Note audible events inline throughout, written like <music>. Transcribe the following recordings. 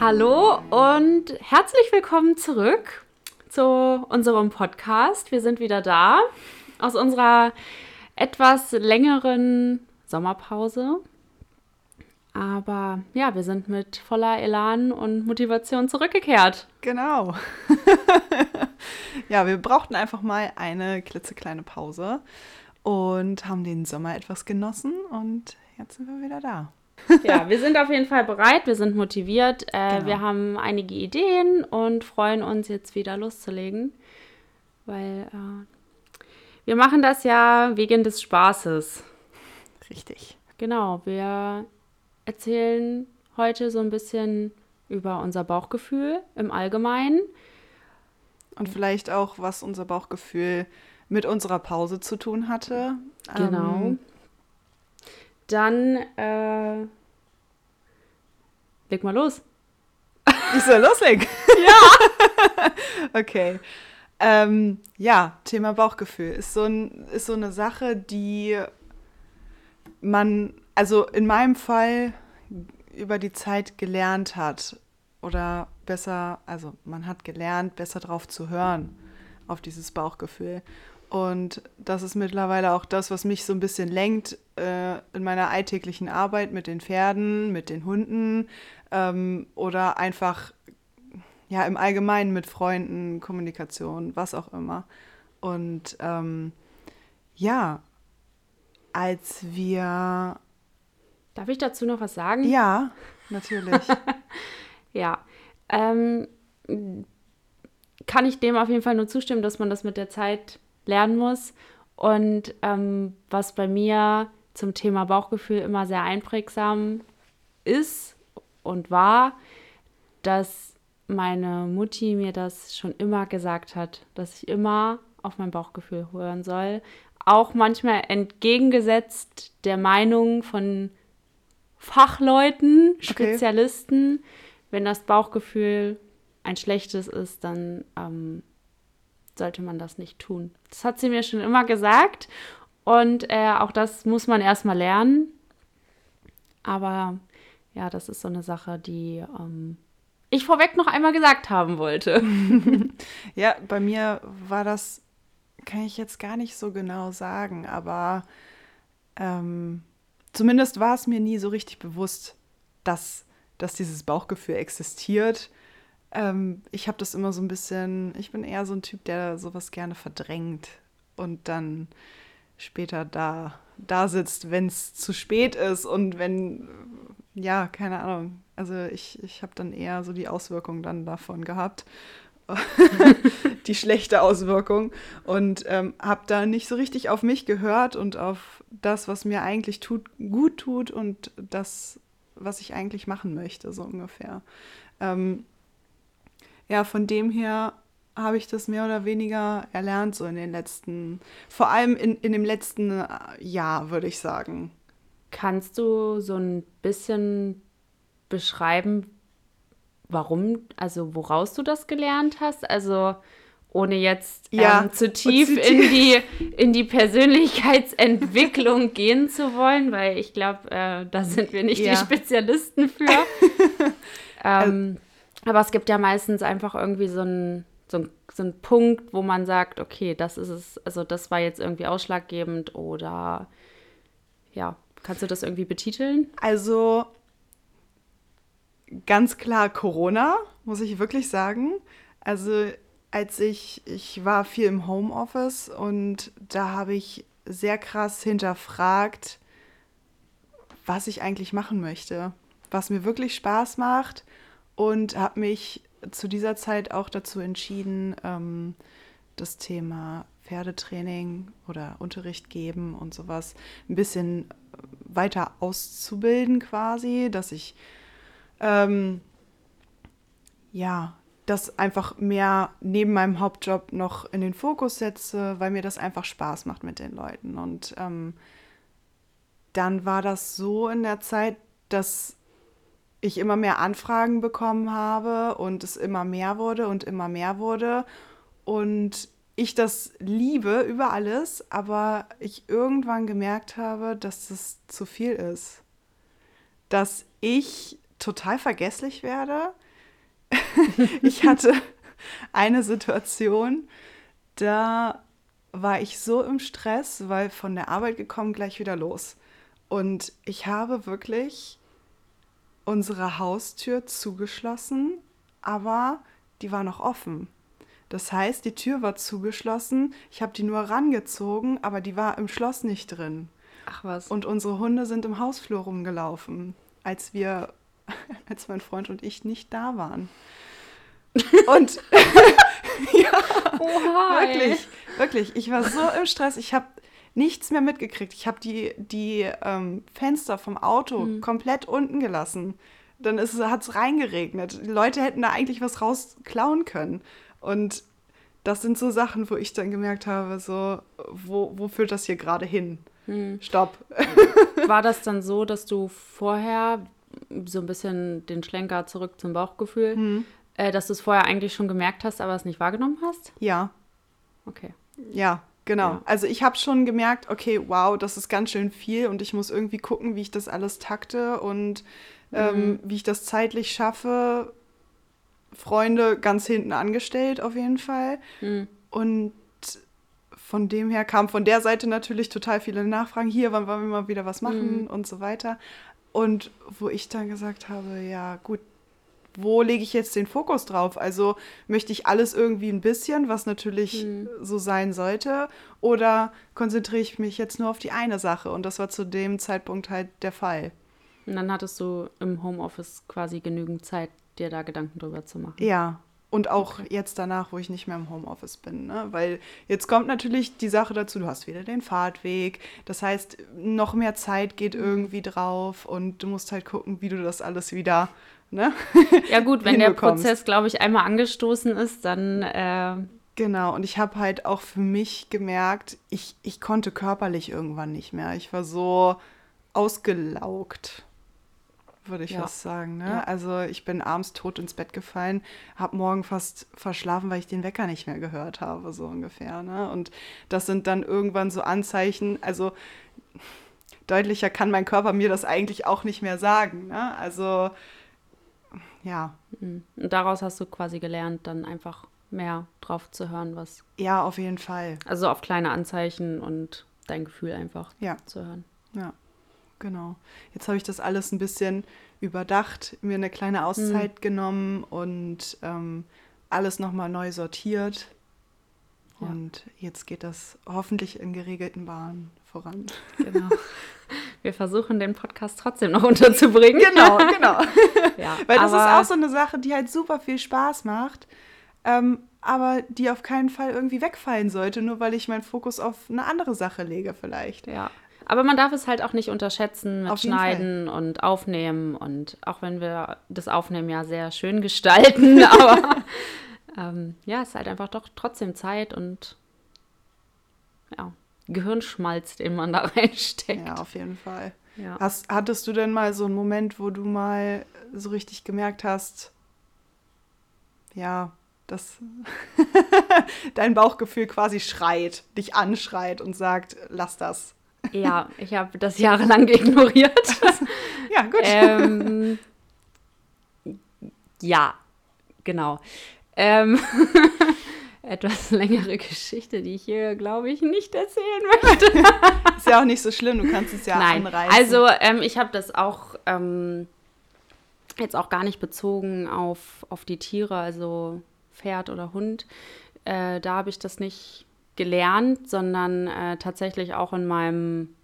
Hallo und herzlich willkommen zurück zu unserem Podcast. Wir sind wieder da aus unserer etwas längeren Sommerpause. Aber ja, wir sind mit voller Elan und Motivation zurückgekehrt. Genau. <laughs> ja, wir brauchten einfach mal eine klitzekleine Pause und haben den Sommer etwas genossen und jetzt sind wir wieder da. Ja, wir sind auf jeden Fall bereit, wir sind motiviert, äh, genau. wir haben einige Ideen und freuen uns jetzt wieder loszulegen, weil äh, wir machen das ja wegen des Spaßes. Richtig. Genau, wir erzählen heute so ein bisschen über unser Bauchgefühl im Allgemeinen. Und vielleicht auch, was unser Bauchgefühl mit unserer Pause zu tun hatte. Genau. Ähm, Dann äh, leg mal los. Ich soll loslegen. <laughs> ja. <laughs> okay. Ähm, ja, Thema Bauchgefühl ist so, ein, ist so eine Sache, die man, also in meinem Fall über die Zeit gelernt hat oder besser, also man hat gelernt, besser drauf zu hören, auf dieses Bauchgefühl. Und das ist mittlerweile auch das, was mich so ein bisschen lenkt äh, in meiner alltäglichen Arbeit mit den Pferden, mit den Hunden ähm, oder einfach ja im Allgemeinen mit Freunden, Kommunikation, was auch immer. Und ähm, ja, als wir. Darf ich dazu noch was sagen? Ja, natürlich. <laughs> ja. Ähm, kann ich dem auf jeden Fall nur zustimmen, dass man das mit der Zeit lernen muss. Und ähm, was bei mir zum Thema Bauchgefühl immer sehr einprägsam ist und war, dass meine Mutti mir das schon immer gesagt hat, dass ich immer auf mein Bauchgefühl hören soll. Auch manchmal entgegengesetzt der Meinung von Fachleuten, Spezialisten. Okay. Wenn das Bauchgefühl ein schlechtes ist, dann ähm, sollte man das nicht tun. Das hat sie mir schon immer gesagt und äh, auch das muss man erstmal lernen. Aber ja, das ist so eine Sache, die ähm, ich vorweg noch einmal gesagt haben wollte. <laughs> ja, bei mir war das, kann ich jetzt gar nicht so genau sagen, aber ähm, zumindest war es mir nie so richtig bewusst, dass, dass dieses Bauchgefühl existiert ähm, ich habe das immer so ein bisschen, ich bin eher so ein Typ, der sowas gerne verdrängt und dann später da, da sitzt, wenn es zu spät ist und wenn, ja, keine Ahnung. Also ich, ich habe dann eher so die Auswirkungen dann davon gehabt. <laughs> die schlechte Auswirkung und ähm, habe da nicht so richtig auf mich gehört und auf das, was mir eigentlich tut, gut tut und das, was ich eigentlich machen möchte, so ungefähr. Ähm, ja, von dem her habe ich das mehr oder weniger erlernt, so in den letzten, vor allem in, in dem letzten äh, Jahr, würde ich sagen. Kannst du so ein bisschen beschreiben, warum, also woraus du das gelernt hast? Also ohne jetzt ja, ähm, zu tief zu in die, in die Persönlichkeitsentwicklung <laughs> gehen zu wollen, weil ich glaube, äh, da sind wir nicht ja. die Spezialisten für. <laughs> Ähm, also, aber es gibt ja meistens einfach irgendwie so einen so so ein Punkt, wo man sagt, okay, das ist es, also das war jetzt irgendwie ausschlaggebend oder ja, kannst du das irgendwie betiteln? Also ganz klar Corona, muss ich wirklich sagen. Also als ich, ich war viel im Homeoffice und da habe ich sehr krass hinterfragt, was ich eigentlich machen möchte, was mir wirklich Spaß macht und habe mich zu dieser Zeit auch dazu entschieden, ähm, das Thema Pferdetraining oder Unterricht geben und sowas ein bisschen weiter auszubilden quasi, dass ich ähm, ja das einfach mehr neben meinem Hauptjob noch in den Fokus setze, weil mir das einfach Spaß macht mit den Leuten. Und ähm, dann war das so in der Zeit, dass ich immer mehr Anfragen bekommen habe und es immer mehr wurde und immer mehr wurde. Und ich das liebe über alles, aber ich irgendwann gemerkt habe, dass es zu viel ist. Dass ich total vergesslich werde, <laughs> ich hatte eine Situation, da war ich so im Stress, weil von der Arbeit gekommen, gleich wieder los. Und ich habe wirklich unsere Haustür zugeschlossen, aber die war noch offen. Das heißt, die Tür war zugeschlossen, ich habe die nur rangezogen, aber die war im Schloss nicht drin. Ach was. Und unsere Hunde sind im Hausflur rumgelaufen, als wir, <laughs> als mein Freund und ich nicht da waren. Und <laughs> <laughs> ja, Oha, wirklich, wirklich, ich war so im Stress, ich habe nichts mehr mitgekriegt. Ich habe die, die ähm, Fenster vom Auto komplett unten gelassen. Dann hat es reingeregnet. Die Leute hätten da eigentlich was rausklauen können. Und das sind so Sachen, wo ich dann gemerkt habe, so, wo, wo führt das hier gerade hin? Stopp. <laughs> War das dann so, dass du vorher so ein bisschen den Schlenker zurück zum Bauchgefühl, Hm. äh, dass du es vorher eigentlich schon gemerkt hast, aber es nicht wahrgenommen hast? Ja, Okay. Ja, genau. Ja. Also ich habe schon gemerkt, okay, wow, das ist ganz schön viel und ich muss irgendwie gucken, wie ich das alles takte und ähm, wie ich das zeitlich schaffe. Freunde ganz hinten angestellt auf jeden Fall. Hm. Und von dem her kam von der Seite natürlich total viele Nachfragen. Hier, wann wollen wir mal wieder was machen und so weiter. Und wo ich dann gesagt habe, ja gut, wo lege ich jetzt den Fokus drauf? Also möchte ich alles irgendwie ein bisschen, was natürlich so sein sollte, oder konzentriere ich mich jetzt nur auf die eine Sache? Und das war zu dem Zeitpunkt halt der Fall. Und dann hattest du im Homeoffice quasi genügend Zeit, dir da Gedanken drüber zu machen. Ja. Und auch jetzt danach, wo ich nicht mehr im Homeoffice bin. Ne? Weil jetzt kommt natürlich die Sache dazu, du hast wieder den Fahrtweg. Das heißt, noch mehr Zeit geht irgendwie drauf und du musst halt gucken, wie du das alles wieder. Ne? Ja gut, wenn der. Prozess, glaube ich, einmal angestoßen ist, dann äh, Genau, und ich habe halt auch für mich gemerkt, ich, ich konnte körperlich irgendwann nicht mehr. Ich war so ausgelaugt, würde ich Ja. fast sagen. Ne? Ja. Also ich bin abends tot ins Bett gefallen, habe morgen fast verschlafen, weil ich den Wecker nicht mehr gehört habe, so ungefähr. Ne? Und das sind dann irgendwann so Anzeichen, also deutlicher kann mein Körper mir das eigentlich auch nicht mehr sagen. Ne? Also ja, mm. und daraus hast du quasi gelernt, dann einfach mehr drauf zu hören, was, ja, auf jeden Fall. also auf kleine Anzeichen und dein Gefühl einfach Ja. zu hören. Ja, genau. Jetzt habe ich das alles ein bisschen überdacht, mir eine kleine Auszeit genommen und ähm, alles nochmal neu sortiert. Ja. Und jetzt geht das hoffentlich in geregelten Bahnen voran. Genau. <laughs> Wir versuchen den Podcast trotzdem noch unterzubringen. Genau, genau. <laughs> Ja, Weil das ist auch so eine Sache, die halt super viel Spaß macht, ähm, aber die auf keinen Fall irgendwie wegfallen sollte, nur weil ich meinen Fokus auf eine andere Sache lege vielleicht. Ja. Aber man darf es halt auch nicht unterschätzen mit Schneiden und Aufnehmen. Und auch wenn wir das Aufnehmen ja sehr schön gestalten, <laughs> aber ähm, ja, es ist halt einfach doch trotzdem Zeit und ja, Gehirnschmalz, den man <laughs> da reinsteckt. Ja, auf jeden Fall. Ja. Hast, hattest du denn mal so einen Moment, wo du mal so richtig gemerkt hast, ja, dass <laughs> dein Bauchgefühl quasi schreit, dich anschreit und sagt, lass das. Ja, ich habe das jahrelang <laughs> ignoriert. Ja, gut. ähm, ja, genau. Ähm, <laughs> etwas längere Geschichte, die ich hier, glaube ich, nicht erzählen möchte. <laughs> Ist ja auch nicht so schlimm, du kannst es ja Nein, anreißen. also ähm, ich habe das auch ähm, jetzt auch gar nicht bezogen auf, auf die Tiere, also Pferd oder Hund. Äh, da habe ich das nicht gelernt, sondern äh, tatsächlich auch in meinem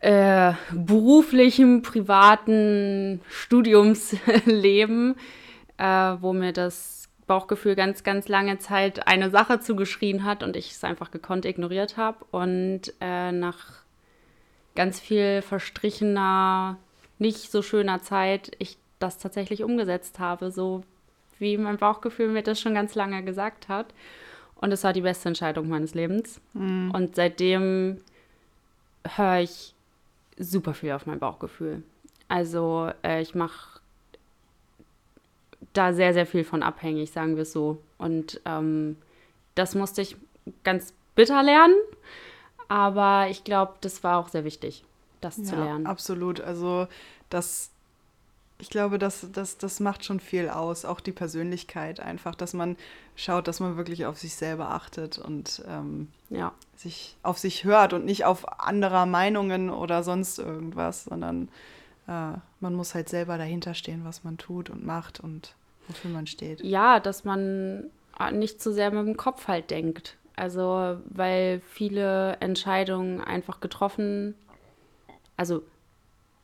äh, beruflichen, privaten Studiumsleben, äh, wo mir das Bauchgefühl ganz, ganz lange Zeit eine Sache zugeschrien hat und ich es einfach gekonnt ignoriert habe. Und äh, nach ganz viel verstrichener, nicht so schöner Zeit ich das tatsächlich umgesetzt habe, so wie mein Bauchgefühl mir das schon ganz lange gesagt hat. Und es war die beste Entscheidung meines Lebens. Und seitdem höre ich super viel auf mein Bauchgefühl. Also äh, ich mache da sehr, sehr viel von abhängig, sagen wir es so. Und ähm, das musste ich ganz bitter lernen. Aber ich glaube, das war auch sehr wichtig, das zu ja, lernen. absolut. Also das ich glaube, das, das, das macht schon viel aus, auch die Persönlichkeit einfach, dass man schaut, dass man wirklich auf sich selber achtet und ähm, ja. sich auf sich hört und nicht auf anderer Meinungen oder sonst irgendwas, sondern äh, man muss halt selber dahinter stehen, was man tut und macht und wofür man steht. Ja, dass man nicht zu sehr mit dem Kopf halt denkt. Also, weil viele Entscheidungen einfach getroffen, also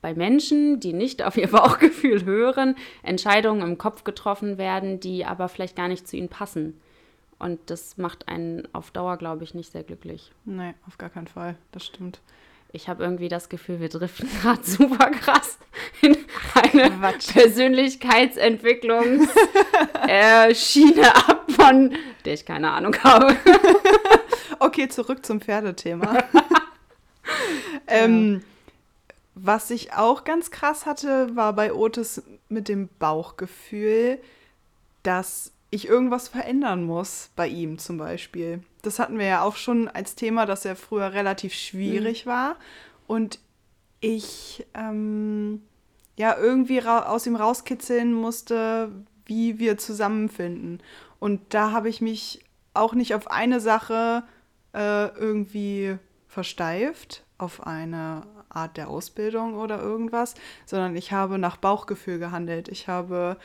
bei Menschen, die nicht auf ihr <laughs> Bauchgefühl hören, Entscheidungen im Kopf getroffen werden, die aber vielleicht gar nicht zu ihnen passen. Und das macht einen auf Dauer, glaube ich, nicht sehr glücklich. Nee, auf gar keinen Fall. Das stimmt. Ich habe irgendwie das Gefühl, wir driften <laughs> gerade super krass in eine Persönlichkeitsentwicklungsschiene <laughs> äh, ab, von der ich keine Ahnung habe. <laughs> okay, zurück zum Pferdethema. ähm, was ich auch ganz krass hatte, war bei Otis mit dem Bauchgefühl, dass ich irgendwas verändern muss, bei ihm zum Beispiel. Das hatten wir ja auch schon als Thema, dass er früher relativ schwierig mhm. war und ich ähm, ja irgendwie aus ihm rauskitzeln musste, wie wir zusammenfinden. Und da habe ich mich auch nicht auf eine Sache äh, irgendwie versteift, auf eine Art der Ausbildung oder irgendwas, sondern ich habe nach Bauchgefühl gehandelt. Ich habe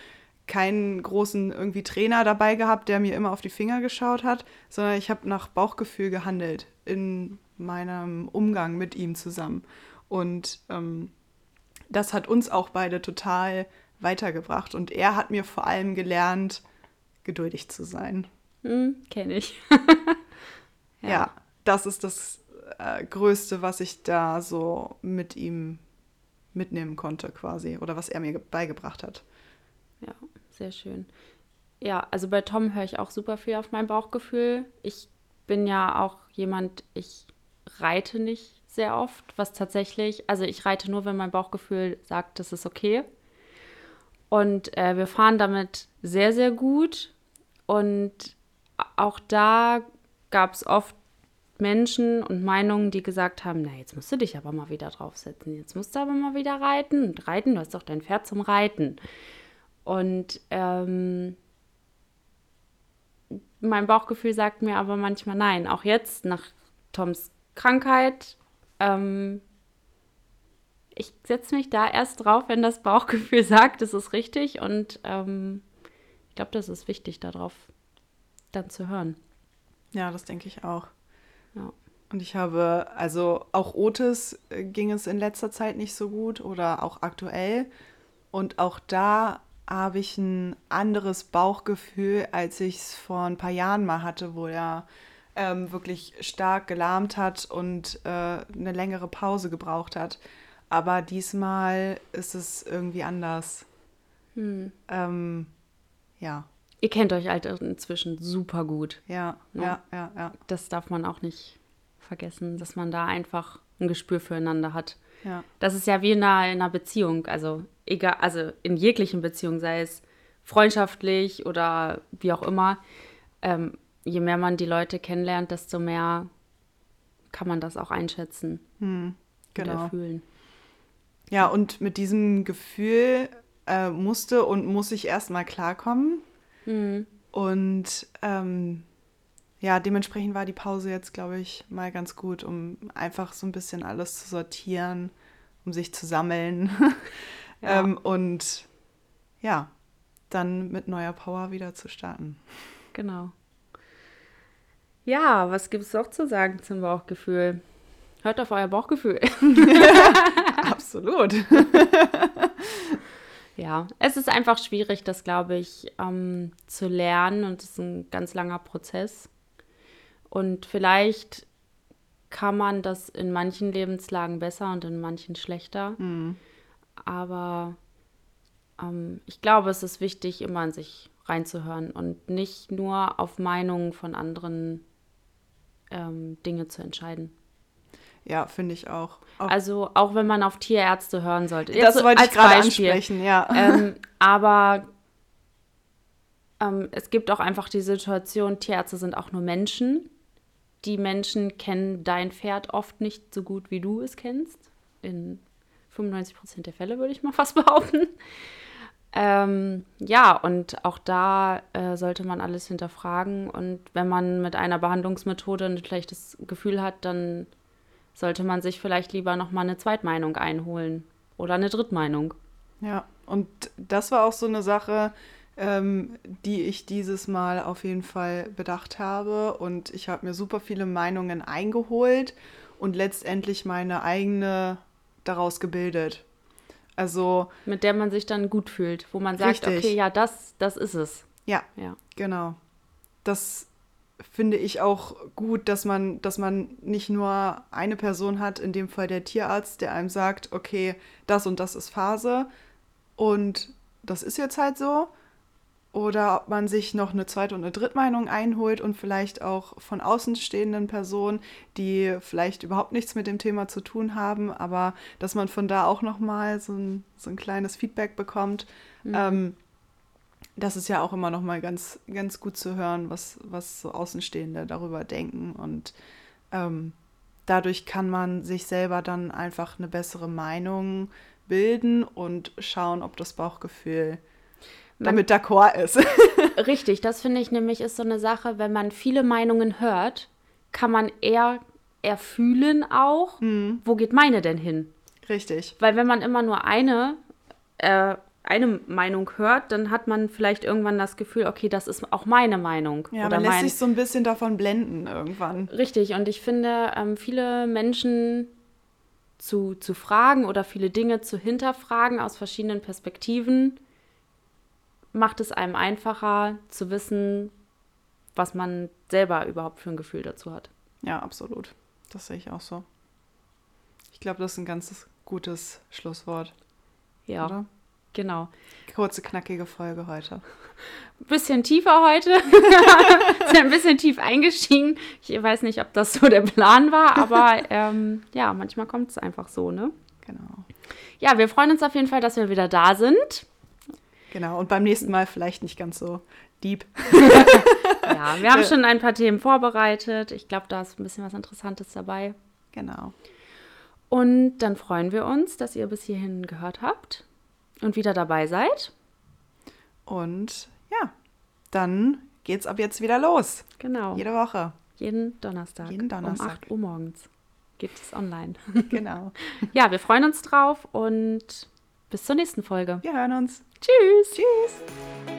keinen großen irgendwie Trainer dabei gehabt, der mir immer auf die Finger geschaut hat, sondern ich habe nach Bauchgefühl gehandelt in meinem Umgang mit ihm zusammen. Und ähm, das hat uns auch beide total weitergebracht. Und er hat mir vor allem gelernt, geduldig zu sein. Hm, Kenne ich. <laughs> ja. ja. das ist das äh, Größte, was ich da so mit ihm mitnehmen konnte, quasi. Oder was er mir beigebracht hat. Ja, sehr schön. Ja, also bei Tom höre ich auch super viel auf mein Bauchgefühl. Ich bin ja auch jemand, ich reite nicht sehr oft, was tatsächlich, also ich reite nur, wenn mein Bauchgefühl sagt, das ist okay. Und äh, wir fahren damit sehr, sehr gut. Und auch da gab es oft Menschen und Meinungen, die gesagt haben, na, jetzt musst du dich aber mal wieder draufsetzen, jetzt musst du aber mal wieder reiten und reiten, du hast doch dein Pferd zum Reiten. Und ähm, mein Bauchgefühl sagt mir aber manchmal nein. Auch jetzt nach Toms Krankheit. Ähm, ich setze mich da erst drauf, wenn das Bauchgefühl <laughs> sagt, es ist richtig. Und ähm, ich glaube, das ist wichtig, darauf dann zu hören. Ja, das denke ich auch. Ja. Und ich habe, also auch Otis äh, ging es in letzter Zeit nicht so gut oder auch aktuell. Und auch da habe ich ein anderes Bauchgefühl, als ich es vor ein paar Jahren mal hatte, wo er ähm, wirklich stark gelahmt hat und äh, eine längere Pause gebraucht hat. Aber diesmal ist es irgendwie anders. Hm. Ähm, ja. Ihr kennt euch halt inzwischen super gut. Ja, ne? ja, ja, ja. Das darf man auch nicht vergessen, dass man da einfach ein Gespür füreinander hat. Ja. Das ist ja wie in einer, in einer Beziehung. Also egal, also in jeglichen Beziehungen, sei es freundschaftlich oder wie auch immer, ähm, je mehr man die Leute kennenlernt, desto mehr kann man das auch einschätzen hm, genau. fühlen. Ja, und mit diesem Gefühl äh, musste und muss ich erstmal klarkommen. Hm. Und ähm, ja, dementsprechend war die Pause jetzt, glaube ich, mal ganz gut, um einfach so ein bisschen alles zu sortieren, um sich zu sammeln. <laughs> Ja. ähm, und ja, dann mit neuer Power wieder zu starten. Genau. Ja, was gibt es noch zu sagen zum Bauchgefühl? Hört auf euer Bauchgefühl. <laughs> Absolut. <laughs> ja, es ist einfach schwierig, das, glaube ich, ähm, zu lernen und es ist ein ganz langer Prozess. Und vielleicht kann man das in manchen Lebenslagen besser und in manchen schlechter. Mhm. Aber ähm, ich glaube, es ist wichtig, immer in sich reinzuhören und nicht nur auf Meinungen von anderen ähm, Dinge zu entscheiden. Ja, finde ich auch. auch. Also auch wenn man auf Tierärzte hören sollte. Jetzt das wollte ich gerade ansprechen, ja. Ähm, <laughs> aber ähm, es gibt auch einfach die Situation, Tierärzte sind auch nur Menschen. Die Menschen kennen dein Pferd oft nicht so gut, wie du es kennst. In 95 Prozent der Fälle würde ich mal <laughs> fast behaupten. Ähm, ja, und auch da äh, sollte man alles hinterfragen. Und wenn man mit einer Behandlungsmethode ein schlechtes Gefühl hat, dann sollte man sich vielleicht lieber nochmal eine Zweitmeinung einholen oder eine Drittmeinung. Ja, und das war auch so eine Sache, ähm, die ich dieses Mal auf jeden Fall bedacht habe. Und ich habe mir super viele Meinungen eingeholt und letztendlich meine eigene daraus gebildet. Also. Mit der man sich dann gut fühlt, wo man sagt, richtig. okay, ja, das, das ist es. Ja, ja. genau. Das finde ich auch gut, dass man, dass man nicht nur eine Person hat, in dem Fall der Tierarzt, der einem sagt, okay, das und das ist Phase und das ist jetzt halt so, oder ob man sich noch eine zweite und eine Drittmeinung einholt und vielleicht auch von außenstehenden Personen, die vielleicht überhaupt nichts mit dem Thema zu tun haben, aber dass man von da auch nochmal so ein, so ein kleines Feedback bekommt. Mhm. Ähm, das ist ja auch immer nochmal ganz, ganz gut zu hören, was, was so Außenstehende darüber denken. Und ähm, dadurch kann man sich selber dann einfach eine bessere Meinung bilden und schauen, ob das Bauchgefühl damit d'accord ist. <laughs> Richtig, das finde ich nämlich ist so eine Sache, wenn man viele Meinungen hört, kann man eher erfühlen auch, mhm. wo geht meine denn hin? Richtig. Weil wenn man immer nur eine, äh, eine Meinung hört, dann hat man vielleicht irgendwann das Gefühl, okay, das ist auch meine Meinung. Ja, oder man lässt mein... sich so ein bisschen davon blenden irgendwann. Richtig, und ich finde, ähm, viele Menschen zu, zu fragen oder viele Dinge zu hinterfragen aus verschiedenen Perspektiven macht es einem einfacher zu wissen, was man selber überhaupt für ein Gefühl dazu hat. Ja, absolut. Das sehe ich auch so. Ich glaube, das ist ein ganz gutes Schlusswort. Ja. Oder? Genau. Kurze, knackige Folge heute. <laughs> Bisschen tiefer heute. <laughs> Sind ein bisschen tief eingestiegen. Ich weiß nicht, ob das so der Plan war, aber <laughs> ähm, ja, manchmal kommt es einfach so, ne? Genau. Ja, wir freuen uns auf jeden Fall, dass wir wieder da sind. Genau, und beim nächsten Mal vielleicht nicht ganz so deep. <laughs> ja, wir haben schon ein paar Themen vorbereitet. Ich glaube, da ist ein bisschen was Interessantes dabei. Genau. Und dann freuen wir uns, dass ihr bis hierhin gehört habt und wieder dabei seid. Und ja, dann geht's ab jetzt wieder los. Genau. Jede Woche. Jeden Donnerstag. Jeden Donnerstag. Um 8 Uhr morgens gibt es online. Genau. <laughs> ja, wir freuen uns drauf und bis zur nächsten Folge. Wir hören uns. Tschüss. Tschüss.